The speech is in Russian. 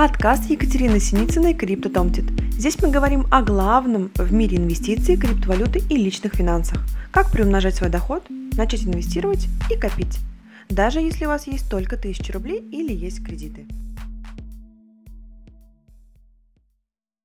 Подкаст Екатерины Синицыной «Криптотомтит». Здесь мы говорим о главном в мире инвестиций, криптовалюты и личных финансах. Как приумножать свой доход, начать инвестировать и копить. Даже если у вас есть только 1000 рублей или есть кредиты.